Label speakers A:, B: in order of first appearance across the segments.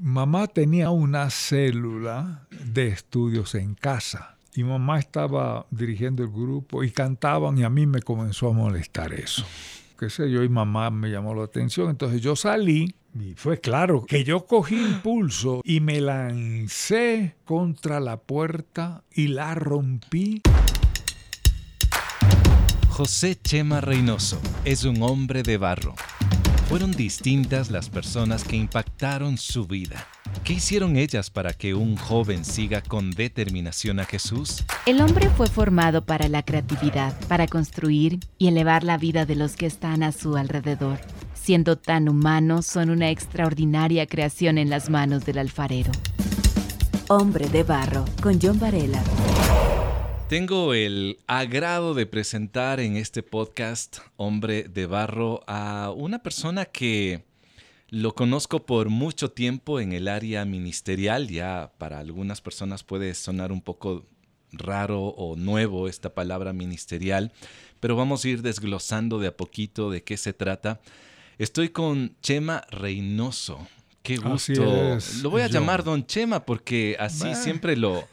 A: mamá tenía una célula de estudios en casa y mamá estaba dirigiendo el grupo y cantaban y a mí me comenzó a molestar eso. Qué sé yo, y mamá me llamó la atención. Entonces yo salí y fue claro que yo cogí impulso y me lancé contra la puerta y la rompí.
B: José Chema Reynoso es un hombre de barro. Fueron distintas las personas que impactaron su vida. ¿Qué hicieron ellas para que un joven siga con determinación a Jesús?
C: El hombre fue formado para la creatividad, para construir y elevar la vida de los que están a su alrededor. Siendo tan humanos, son una extraordinaria creación en las manos del alfarero. Hombre de Barro, con John Varela.
B: Tengo el agrado de presentar en este podcast, Hombre de Barro, a una persona que lo conozco por mucho tiempo en el área ministerial. Ya para algunas personas puede sonar un poco raro o nuevo esta palabra ministerial, pero vamos a ir desglosando de a poquito de qué se trata. Estoy con Chema Reynoso. Qué gusto. lo voy a llamar Don Chema porque así siempre lo,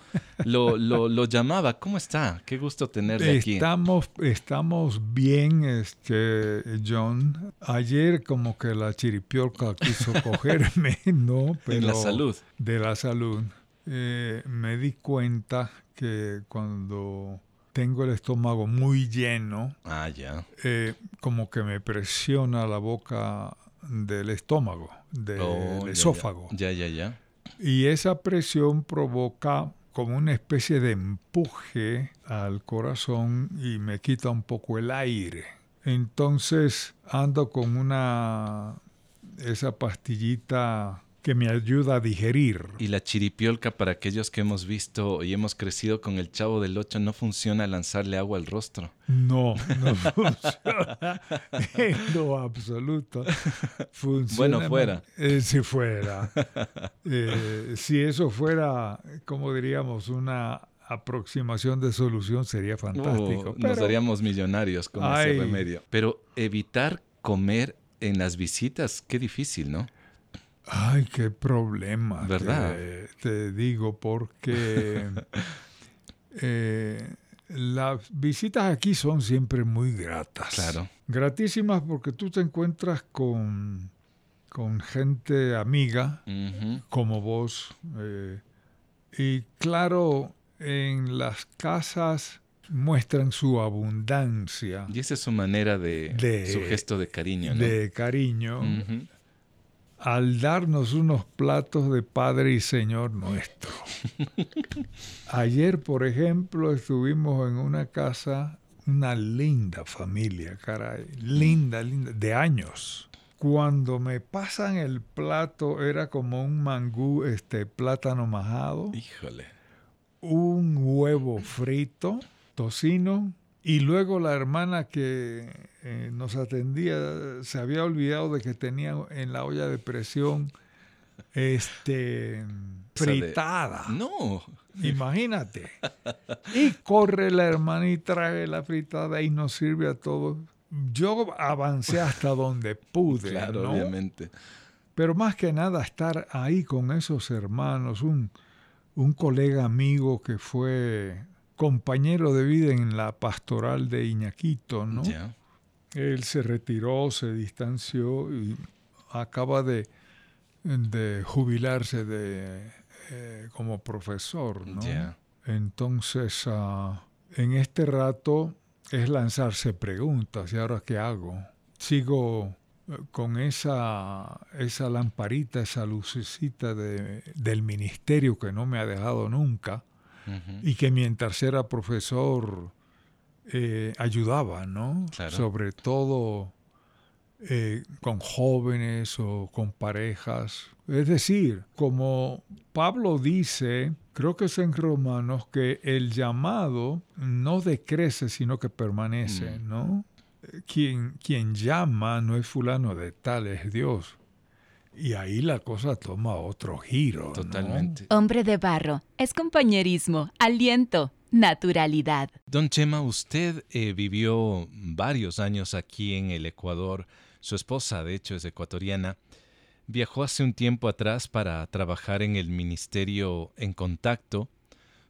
B: lo, llamaba. ¿Cómo está? Qué gusto tenerle aquí.
A: Estamos, estamos bien, este, John. Ayer como que la chiripiorca quiso cogerme, ¿no?
B: Pero de la salud.
A: De la salud. Eh, me di cuenta que cuando tengo el estómago muy lleno,
B: ah, ya.
A: Eh, como que me presiona la boca del estómago, del oh, esófago.
B: Ya, ya, ya.
A: Y esa presión provoca como una especie de empuje al corazón y me quita un poco el aire. Entonces ando con una esa pastillita que me ayuda a digerir.
B: Y la chiripiolca, para aquellos que hemos visto y hemos crecido con el chavo del 8, no funciona lanzarle agua al rostro.
A: No, no funciona. en lo absoluto.
B: bueno, fuera.
A: Eh, si fuera. Eh, si eso fuera, como diríamos, una aproximación de solución sería fantástico.
B: Uh, nos haríamos millonarios con ese remedio. Pero evitar comer en las visitas, qué difícil, ¿no?
A: Ay, qué problema.
B: ¿Verdad?
A: Te, digo, porque eh, las visitas aquí son siempre muy gratas.
B: Claro.
A: Gratísimas porque tú te encuentras con, con gente amiga como vos. Eh, y claro, en las casas muestran su abundancia.
B: Y esa es su manera de, su gesto de cariño, ¿no?
A: De cariño al darnos unos platos de Padre y Señor nuestro. Ayer, por ejemplo, estuvimos en una casa, una linda familia, caray, linda, linda, de años. Cuando me pasan el plato era como un mangú, este plátano majado.
B: Híjole.
A: Un huevo frito, tocino, y luego la hermana que eh, nos atendía se había olvidado de que tenía en la olla de presión este fritada.
B: no.
A: Imagínate. Y corre la hermana y trae la fritada y nos sirve a todos. Yo avancé hasta donde pude.
B: Claro, obviamente.
A: Pero más que nada estar ahí con esos hermanos, un, un colega amigo que fue compañero de vida en la pastoral de Iñaquito, ¿no? Él se retiró, se distanció y acaba de, de jubilarse de, eh, como profesor, ¿no? Entonces, ah, en este rato es lanzarse preguntas, ¿y ahora qué hago? Sigo eh, con esa, esa lamparita, esa lucecita de, del ministerio que no me ha dejado nunca, y que mientras era profesor eh, ayudaba, ¿no? Sobre todo eh, con jóvenes o con parejas. Es decir, como Pablo dice, creo que es en Romanos, que el llamado no decrece, sino que permanece, mm. ¿no? Quien, quien llama no es fulano de tal, es Dios. Y ahí la cosa toma otro giro.
B: Totalmente.
C: Hombre de barro, es compañerismo, aliento, naturalidad.
B: Don Chema, usted eh, vivió varios años aquí en el Ecuador. Su esposa, de hecho, es ecuatoriana. viajó hace un tiempo atrás para trabajar en el ministerio En Contacto.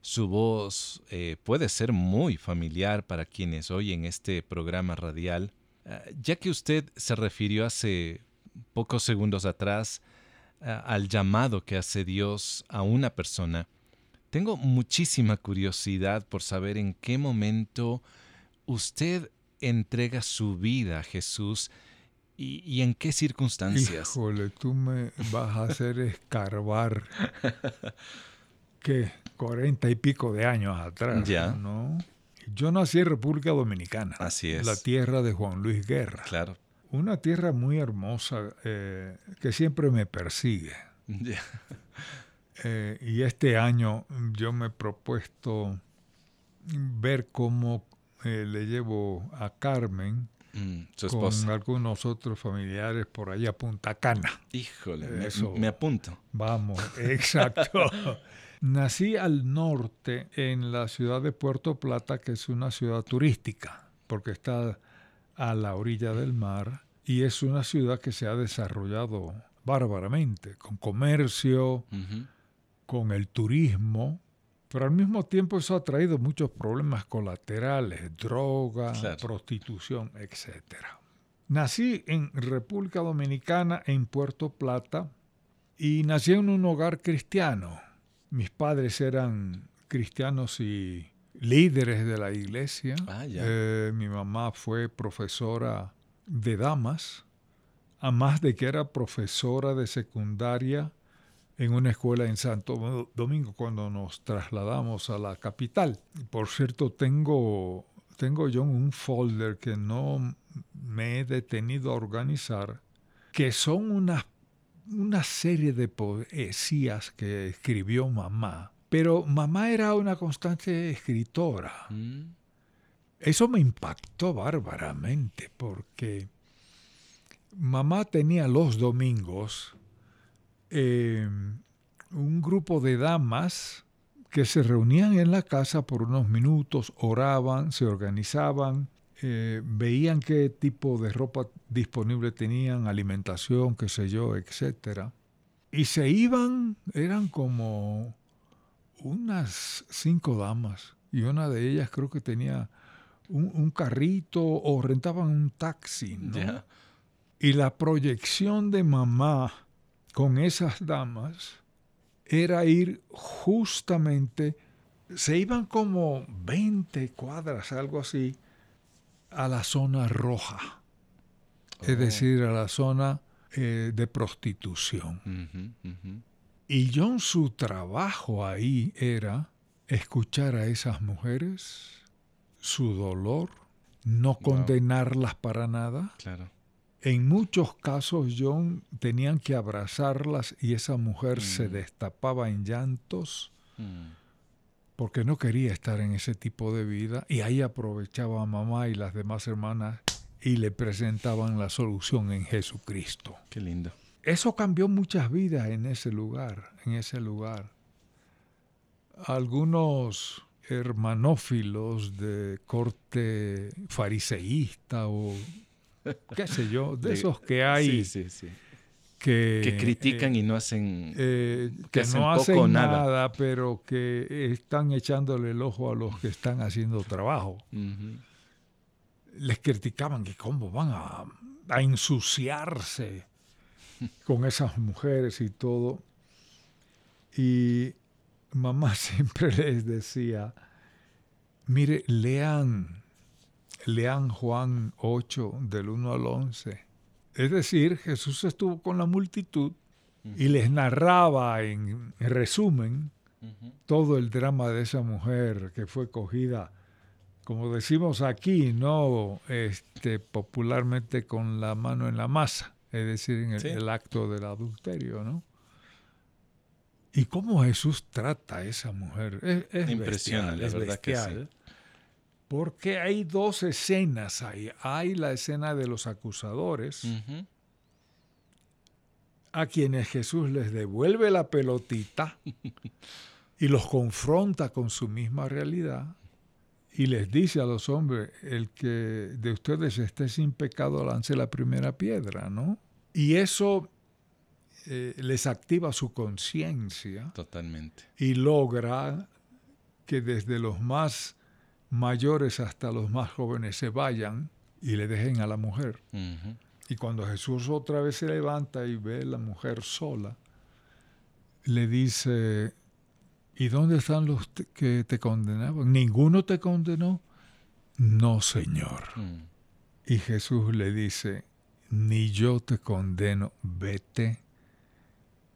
B: Su voz eh, puede ser muy familiar para quienes oyen este programa radial, eh, ya que usted se refirió hace pocos segundos atrás al llamado que hace Dios a una persona. Tengo muchísima curiosidad por saber en qué momento usted entrega su vida a Jesús y, en qué circunstancias.
A: Híjole, tú me vas a hacer escarbar que cuarenta y pico de años atrás, ya. ¿no? Yo nací en República Dominicana.
B: Así es.
A: La tierra de Juan Luis Guerra.
B: Claro.
A: Una tierra muy hermosa eh, que siempre me persigue. Eh, y este año yo me he propuesto ver cómo eh, le llevo a Carmen mm, con algunos otros familiares por allá a Punta Cana.
B: Híjole, Eso, me, apunto.
A: Vamos, exacto. Nací al norte en la ciudad de Puerto Plata, que es una ciudad turística, porque está a la orilla del mar y es una ciudad que se ha desarrollado bárbaramente, con comercio, con el turismo, pero al mismo tiempo eso ha traído muchos problemas colaterales, droga, prostitución, etc. Nací en República Dominicana, en Puerto Plata, y nací en un hogar cristiano. Mis padres eran cristianos y líderes de la iglesia.
B: Ah,
A: eh, mi mamá fue profesora de damas, a más de que era profesora de secundaria en una escuela en Santo Domingo cuando nos trasladamos a la capital. Por cierto, tengo, tengo yo un folder que no me he detenido a organizar, que son una, una serie de poesías que escribió mamá. Pero mamá era una constante escritora. Mm. Eso me impactó bárbaramente porque mamá tenía los domingos Em, un grupo de damas que se reunían en la casa por unos minutos, oraban, se organizaban, eh, veían qué tipo de ropa disponible tenían, alimentación, qué sé yo, etc. Y se iban, eran como unas cinco damas, y una de ellas creo que tenía un, carrito o rentaban un taxi. Y la proyección de mamá con esas damas era ir justamente, se iban como 20 cuadras, algo así, a la zona roja, es oh. decir, a la zona eh, de prostitución. Y John su trabajo ahí era escuchar a esas mujeres, su dolor, no condenarlas para nada.
B: Claro
A: en muchos casos, John, tenían que abrazarlas y esa mujer se mm. destapaba en llantos mm. porque no quería estar en ese tipo de vida y ahí aprovechaba a mamá y las demás hermanas y le presentaban la solución en Jesucristo.
B: Qué lindo.
A: Eso cambió muchas vidas en ese lugar, en ese lugar. Algunos hermanófilos de corte fariseísta o qué sé yo, de esos que hay.
B: Que, critican y no hacen,
A: eh, que, no hacen nada. pero que están echándole el ojo a los que están haciendo trabajo. Les criticaban que cómo van a, a ensuciarse con esas mujeres y todo. Y mamá siempre les decía, mire, lean Lean Juan 8 del 1 al 11. Es decir, Jesús estuvo con la multitud y les narraba en, resumen todo el drama de esa mujer que fue cogida, como decimos aquí, no este, popularmente con la mano en la masa, es decir, en el, acto del adulterio, ¿no? Y cómo Jesús trata a esa mujer. Es, Impresionante, la verdad que sí. Porque hay dos escenas ahí. Hay la escena de los acusadores, a quienes Jesús les devuelve la pelotita y los confronta con su misma realidad y les dice a los hombres, el que de ustedes esté sin pecado lance la primera piedra, ¿no? Y eso eh, les activa su conciencia.
B: Totalmente.
A: Y logra que desde los más mayores hasta los más jóvenes se vayan y le dejen a la mujer. Y cuando Jesús otra vez se levanta y ve a la mujer sola, le dice, ¿y dónde están los que te condenaban? ¿Ninguno te condenó? No, Señor. Mm. Y Jesús le dice, ni yo te condeno, vete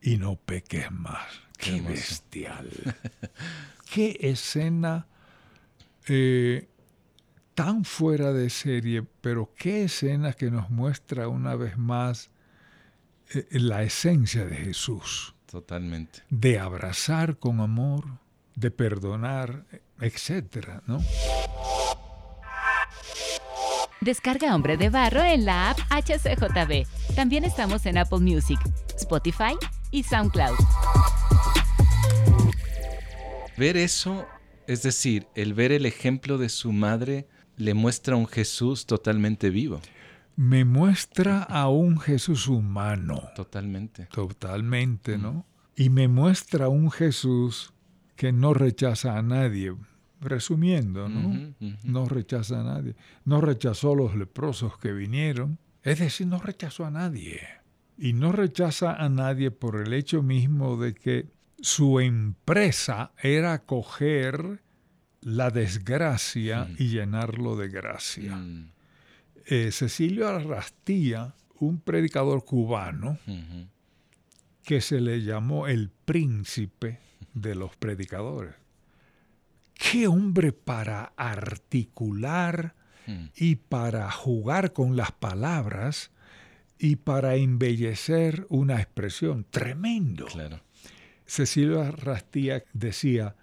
A: y no peques más. Qué, bestial. Qué escena eh, tan fuera de serie, pero qué escena que nos muestra una vez más eh, la esencia de Jesús.
B: Totalmente.
A: De abrazar con amor, de perdonar, etcétera, ¿no?
C: Descarga Hombre de Barro en la app HCJB. También estamos en Apple Music, Spotify y SoundCloud.
B: Ver eso, es decir, el ver el ejemplo de su madre, le muestra a un Jesús totalmente vivo.
A: Me muestra a un Jesús humano.
B: Totalmente.
A: Totalmente, ¿no? Y me muestra a un Jesús que no rechaza a nadie resumiendo, ¿no? No rechaza a nadie. No rechazó a los leprosos que vinieron. Es decir, no rechazó a nadie. Y no rechaza a nadie por el hecho mismo de que su empresa era coger la desgracia y llenarlo de gracia. Eh, Cecilio Arrastía, un predicador cubano, que se le llamó el príncipe de los predicadores qué hombre para articular hmm. y para jugar con las palabras y para embellecer una expresión. Tremendo.
B: Claro.
A: Cecilia Rastía decía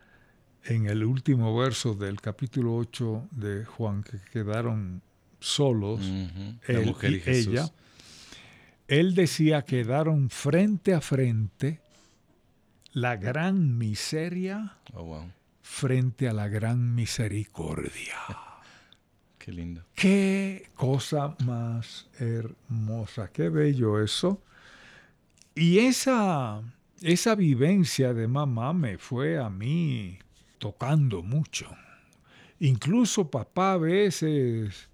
A: en el último verso del capítulo 8 de Juan, que quedaron solos, él y, ella, él decía quedaron frente a frente la gran miseria
B: oh,
A: frente a la gran misericordia.
B: Qué lindo.
A: Qué cosa más hermosa, qué bello eso. Y esa, esa vivencia de mamá me fue a mí tocando mucho. Incluso papá a veces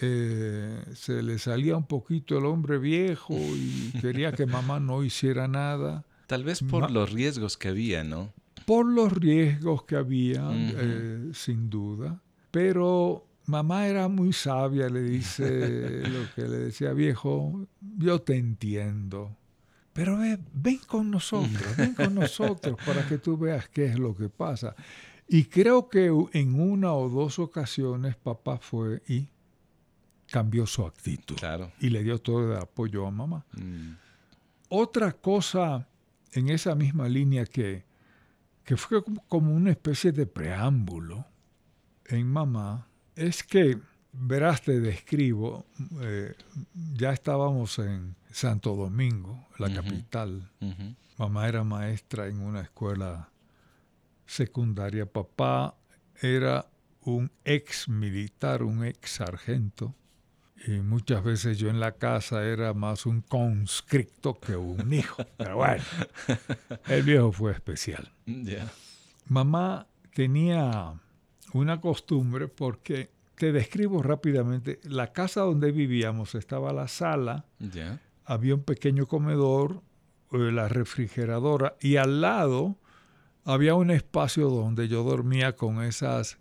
A: eh, se le salía un poquito el hombre viejo y quería que mamá no hiciera nada.
B: Tal vez por los riesgos que había, ¿no?
A: por los riesgos que había, eh, sin duda. Pero mamá era muy sabia, le dice lo que le decía, viejo, yo te entiendo. Pero ven con nosotros, ven con nosotros para que tú veas qué es lo que pasa. Y creo que en una o dos ocasiones papá fue y cambió su actitud. Y le dio todo el apoyo a mamá. Mm. Otra cosa en esa misma línea que que fue como una especie de preámbulo en mamá, es que, verás, te describo, eh, ya estábamos en Santo Domingo, la capital. Mamá era maestra en una escuela secundaria. Papá era un ex militar, un ex sargento. Y muchas veces yo en la casa era más un conscripto que un hijo. Pero bueno, el viejo fue especial. Mamá tenía una costumbre porque, te describo rápidamente, la casa donde vivíamos estaba la sala, había un pequeño comedor, eh, la refrigeradora y al lado había un espacio donde yo dormía con esas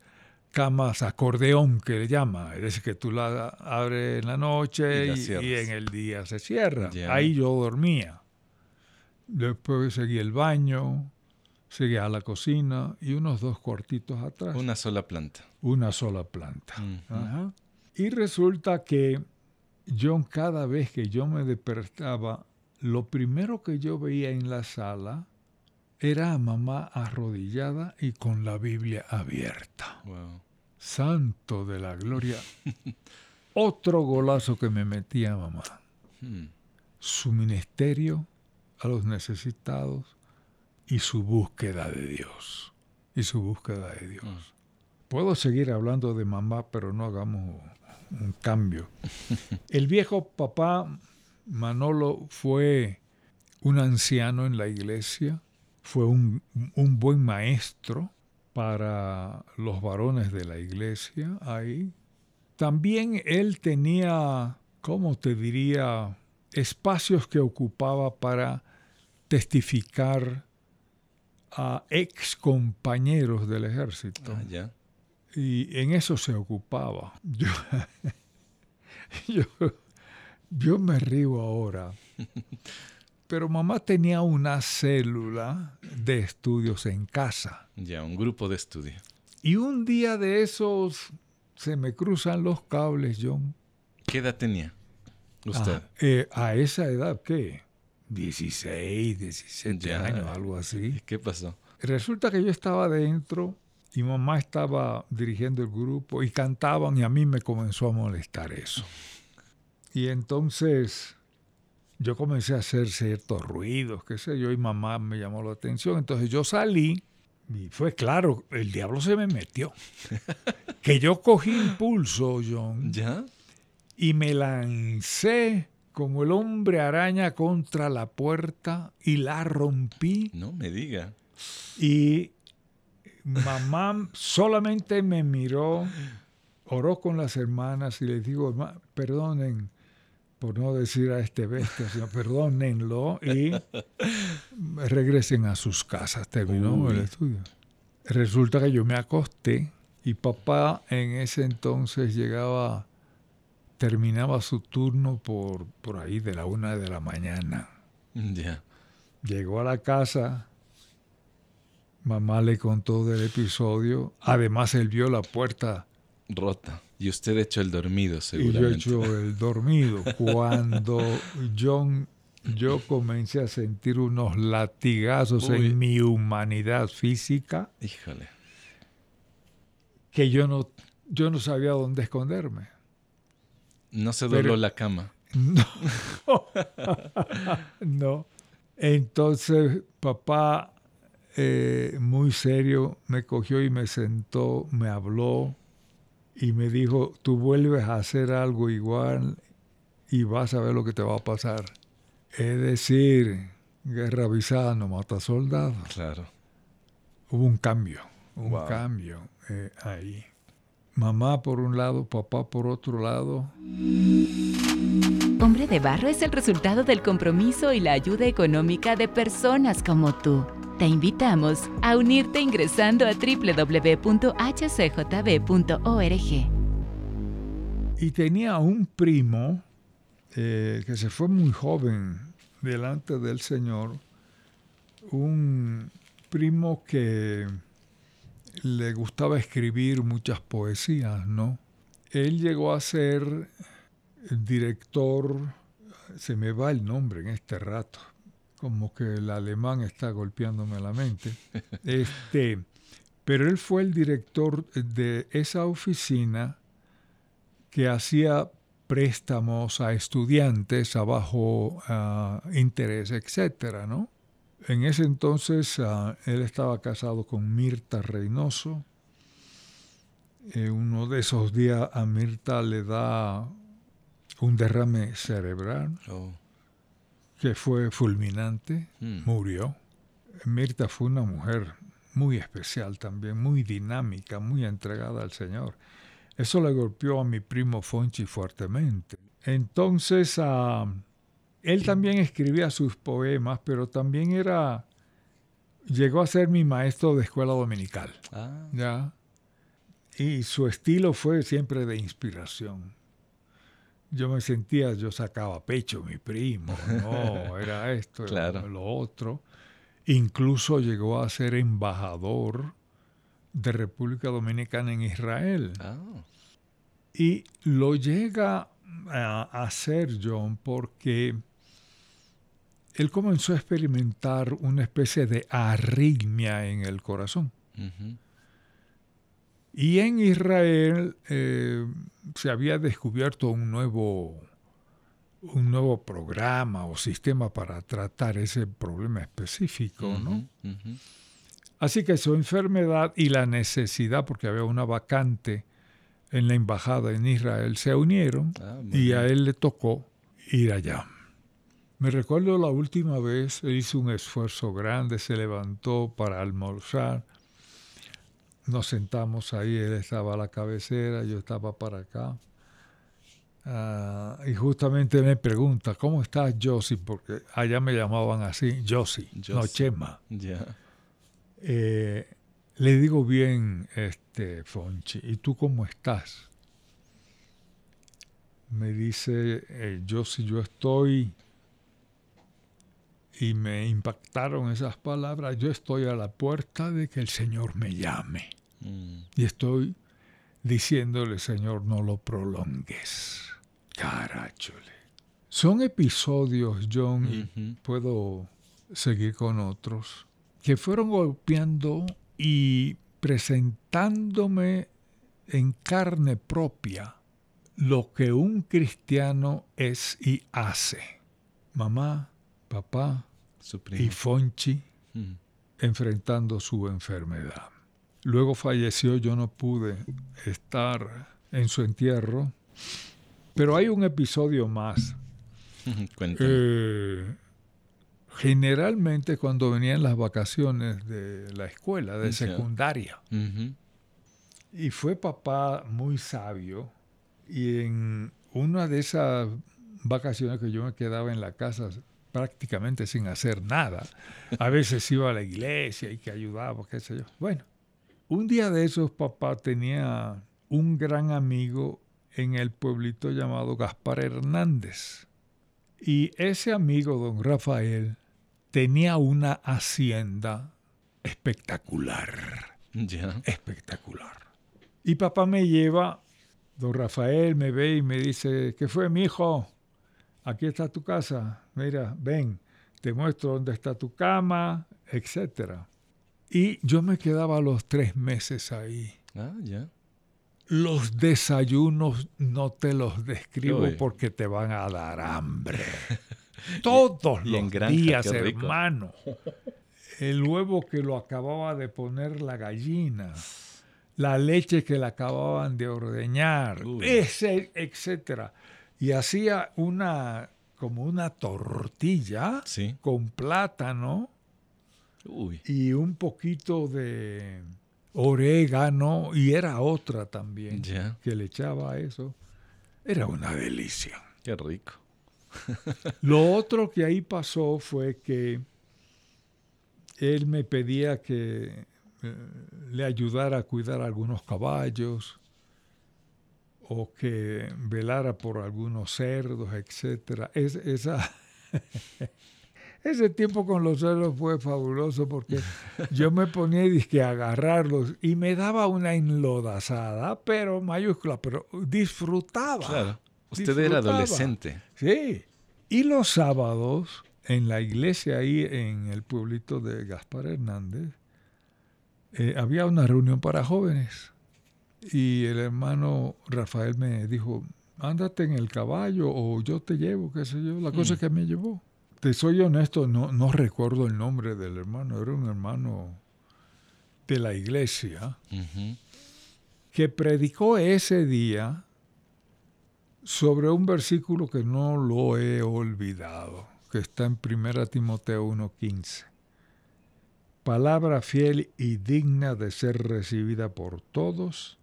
A: camas acordeón que le llama, es decir, que tú la abres en la noche y, en el día se cierra. Ahí yo dormía. Después seguí el baño, seguía la cocina y unos dos cuartitos atrás.
B: Una sola planta.
A: Una sola planta. Y resulta que yo cada vez que yo me despertaba, lo primero que yo veía en la sala era a mamá arrodillada y con la Biblia abierta. Santo de la gloria. Otro golazo que me metía mamá. Hmm. Su ministerio a los necesitados y su búsqueda de Dios. Y su búsqueda de Dios. Hmm. Puedo seguir hablando de mamá, pero no hagamos un cambio. El viejo papá Manolo fue un anciano en la iglesia, fue un, un buen maestro para los varones de la iglesia ahí. También él tenía, ¿cómo te diría?, espacios que ocupaba para testificar a ex compañeros del ejército.
B: Ah,
A: y en eso se ocupaba. Yo, yo, yo me río ahora. Pero mamá tenía una célula de estudios en casa.
B: Ya, un grupo de estudio.
A: Y un día de esos se me cruzan los cables, John.
B: ¿Qué edad tenía usted?
A: Ah, eh, a esa edad, ¿qué? 16, 17 años, algo así.
B: ¿Qué pasó?
A: Resulta que yo estaba dentro y mamá estaba dirigiendo el grupo y cantaban y a mí me comenzó a molestar eso. Y entonces yo comencé a hacer ciertos ruidos, qué sé yo, y mamá me llamó la atención. Entonces yo salí y fue claro, el diablo se me metió. que yo cogí impulso, John.
B: ¿Ya?
A: Y me lancé como el hombre araña contra la puerta y la rompí.
B: No me diga.
A: Y mamá solamente me miró, oró con las hermanas y les digo, perdonen por no decir a este bestia, sino perdónenlo y regresen a sus casas. Terminó el estudio. Resulta que yo me acosté y papá en ese entonces llegaba, terminaba su turno por, por ahí de la una de la mañana.
B: Ya.
A: Llegó a la casa, mamá le contó del episodio, además él vio la puerta
B: rota. Y usted hecho el dormido, seguramente.
A: Y yo hecho el dormido. Cuando John, yo comencé a sentir unos latigazos en mi humanidad física.
B: Híjole.
A: Que yo no, yo no sabía dónde esconderme.
B: No se dobló la cama.
A: No. no. Entonces, papá, eh, muy serio, me cogió y me sentó, me habló y me dijo, tú vuelves a hacer algo igual y vas a ver lo que te va a pasar. Es decir, guerra avisada no mata soldados.
B: Claro.
A: Hubo un cambio, un cambio eh, ahí. Mamá por un lado, papá por otro lado.
C: Hombre de Barro es el resultado del compromiso y la ayuda económica de personas como tú. Te invitamos a unirte ingresando a www.hcjb.org.
A: Y tenía un primo eh, que se fue muy joven delante del Señor, un primo que le gustaba escribir muchas poesías, ¿no? Él llegó a ser director, se me va el nombre en este rato, como que el alemán está golpeándome la mente. Este, pero él fue el director de esa oficina que hacía préstamos a estudiantes a bajo ah, interés, etcétera, ¿no? En ese entonces ah, él estaba casado con Mirta Reynoso. Eh, uno de esos días a Mirta le da un derrame cerebral. Oh que fue fulminante, mm. murió. Mirta fue una mujer muy especial también, muy dinámica, muy entregada al Señor. Eso le golpeó a mi primo Fonchi fuertemente. Entonces, ah, él también escribía sus poemas, pero también era, llegó a ser mi maestro de escuela dominical. Ah. ¿ya? Y su estilo fue siempre de inspiración yo me sentía, yo sacaba pecho, mi primo, no, era esto, era lo otro. Incluso llegó a ser embajador de República Dominicana en Israel. Ah. Y lo llega a hacer John porque él comenzó a experimentar una especie de arritmia en el corazón. Y en Israel eh, se había descubierto un nuevo, un nuevo programa o sistema para tratar ese problema específico, ¿no? Así que su enfermedad y la necesidad, porque había una vacante en la embajada en Israel, se unieron ah, y a él le tocó ir allá. Me recuerdo la última vez, él hizo un esfuerzo grande, se levantó para almorzar. Nos sentamos ahí, él estaba a la cabecera, yo estaba para acá. Ah, y justamente me pregunta, ¿cómo estás, Josie? Porque allá me llamaban así, Josie, no Chema. Eh, le digo bien, este, Fonchi, ¿y tú cómo estás? Me dice, eh, yo estoy, y me impactaron esas palabras, yo estoy a la puerta de que el Señor me llame. Mm. Y estoy diciéndole, Señor, no lo prolongues. Carachole. Son episodios, John, y puedo seguir con otros, que fueron golpeando y presentándome en carne propia lo que un cristiano es y hace. Mamá, papá y Fonchi enfrentando su enfermedad. Luego falleció, yo no pude estar en su entierro pero hay un episodio más. Eh, generalmente cuando venían las vacaciones de la escuela, de secundaria, y fue papá muy sabio, y en una de esas vacaciones que yo me quedaba en la casa prácticamente sin hacer nada, a veces iba a la iglesia y que ayudaba, qué sé yo. Bueno, un día de esos papá tenía un gran amigo en el pueblito llamado Gaspar Hernández. Y ese amigo, don Rafael, tenía una hacienda espectacular. Ya. Espectacular. Y papá me lleva, don Rafael me ve y me dice, ¿qué fue mi hijo? Aquí está tu casa, mira, ven, te muestro dónde está tu cama, etc. Y yo me quedaba los tres meses ahí. Ah, ya. Los desayunos no te los describo porque te van a dar hambre. Todos los días, hermano. El huevo que lo acababa de poner la gallina, la leche que la acababan de ordeñar, ese, etcétera. Y hacía una como una tortilla con plátano y un poquito de orégano y era otra también que le echaba a eso. Era una delicia.
B: Qué rico.
A: Lo otro que ahí pasó fue que él me pedía que eh, le ayudara a cuidar algunos caballos o que velara por algunos cerdos, etc. Es, esa Ese tiempo con los celos fue fabuloso porque yo me ponía a agarrarlos y me daba una enlodazada, pero mayúscula, pero disfrutaba. Claro.
B: Usted era adolescente.
A: Sí. Y los sábados, en la iglesia ahí en el pueblito de Gaspar Hernández, eh, había una reunión para jóvenes. Y el hermano Rafael me dijo, ándate en el caballo o yo te llevo, qué sé yo, la cosa mm. que me llevó soy honesto, no, no recuerdo el nombre del hermano, era un hermano de la iglesia que predicó ese día sobre un versículo que no lo he olvidado, que está en 1 Timoteo 1.15. Palabra fiel y digna de ser recibida por todos,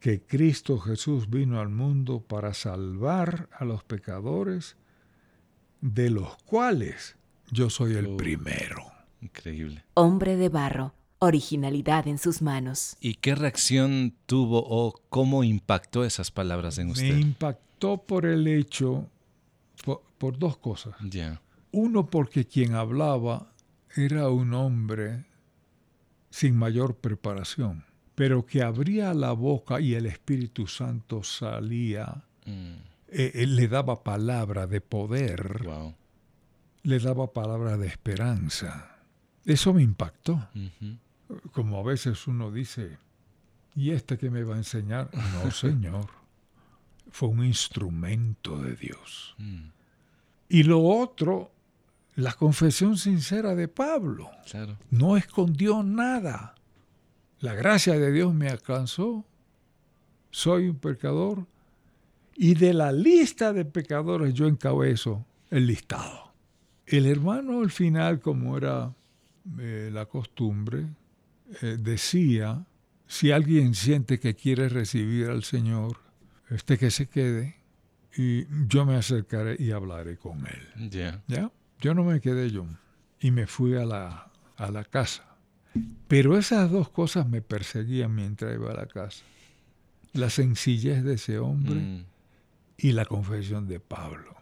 A: que Cristo Jesús vino al mundo para salvar a los pecadores, de los cuales yo soy el oh, primero.
B: Increíble.
C: Hombre de barro, originalidad en sus manos.
B: ¿Y qué reacción tuvo o cómo impactó esas palabras en usted?
A: Me impactó por el hecho, por, dos cosas. Ya. Uno, porque quien hablaba era un hombre sin mayor preparación, pero que abría la boca y el Espíritu Santo salía. Mm eh, él le daba palabra de poder, le daba palabra de esperanza. Eso me impactó. Como a veces uno dice, ¿y este que me va a enseñar? No, Señor. Fue un instrumento de Dios. Mm. Y lo otro, la confesión sincera de Pablo. No escondió nada. La gracia de Dios me alcanzó. Soy un pecador y de la lista de pecadores yo encabezo el listado. El hermano al final, como era eh, la costumbre, eh, decía, si alguien siente que quiere recibir al Señor, este que se quede y yo me acercaré y hablaré con él. ¿Ya? Yo no me quedé yo y me fui a la, a la casa. Pero esas dos cosas me perseguían mientras iba a la casa. La sencillez de ese hombre mm. y la confesión de Pablo.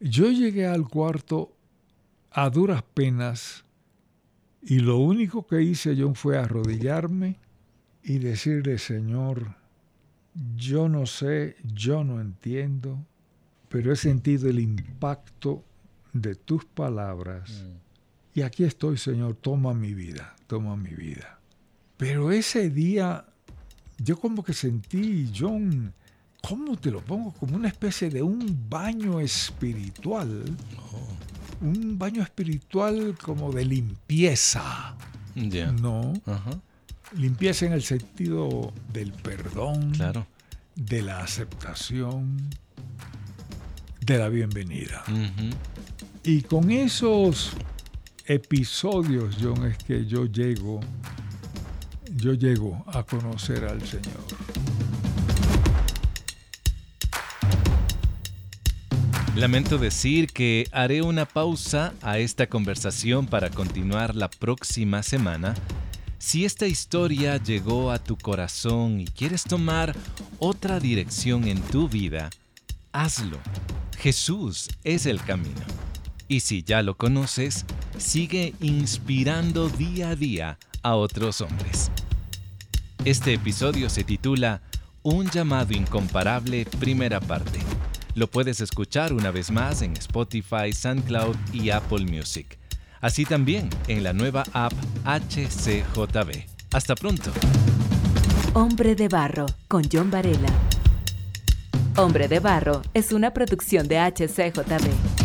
A: Yo llegué al cuarto a duras penas y lo único que hice yo fue arrodillarme y decirle, Señor, yo no sé, yo no entiendo, pero he sentido el impacto de tus palabras. Mm. Y aquí estoy, Señor, toma mi vida, toma mi vida. Pero ese día, yo como que sentí, John, ¿cómo te lo pongo? Como una especie de un baño espiritual. Oh. Un baño espiritual como de limpieza. No. Limpieza en el sentido del perdón, de la aceptación, de la bienvenida. Y con esos episodios, John, es que yo llego, yo llego a conocer al Señor.
B: Lamento decir que haré una pausa a esta conversación para continuar la próxima semana si esta historia llegó a tu corazón y quieres tomar otra dirección en tu vida, hazlo. Jesús es el camino. Y si ya lo conoces, sigue inspirando día a día a otros hombres. Este episodio se titula Un llamado incomparable, primera parte. Lo puedes escuchar una vez más en Spotify, SoundCloud y Apple Music así también en la nueva app HCJB. Hasta pronto.
C: Hombre de Barro con John Varela. Hombre de Barro es una producción de HCJB.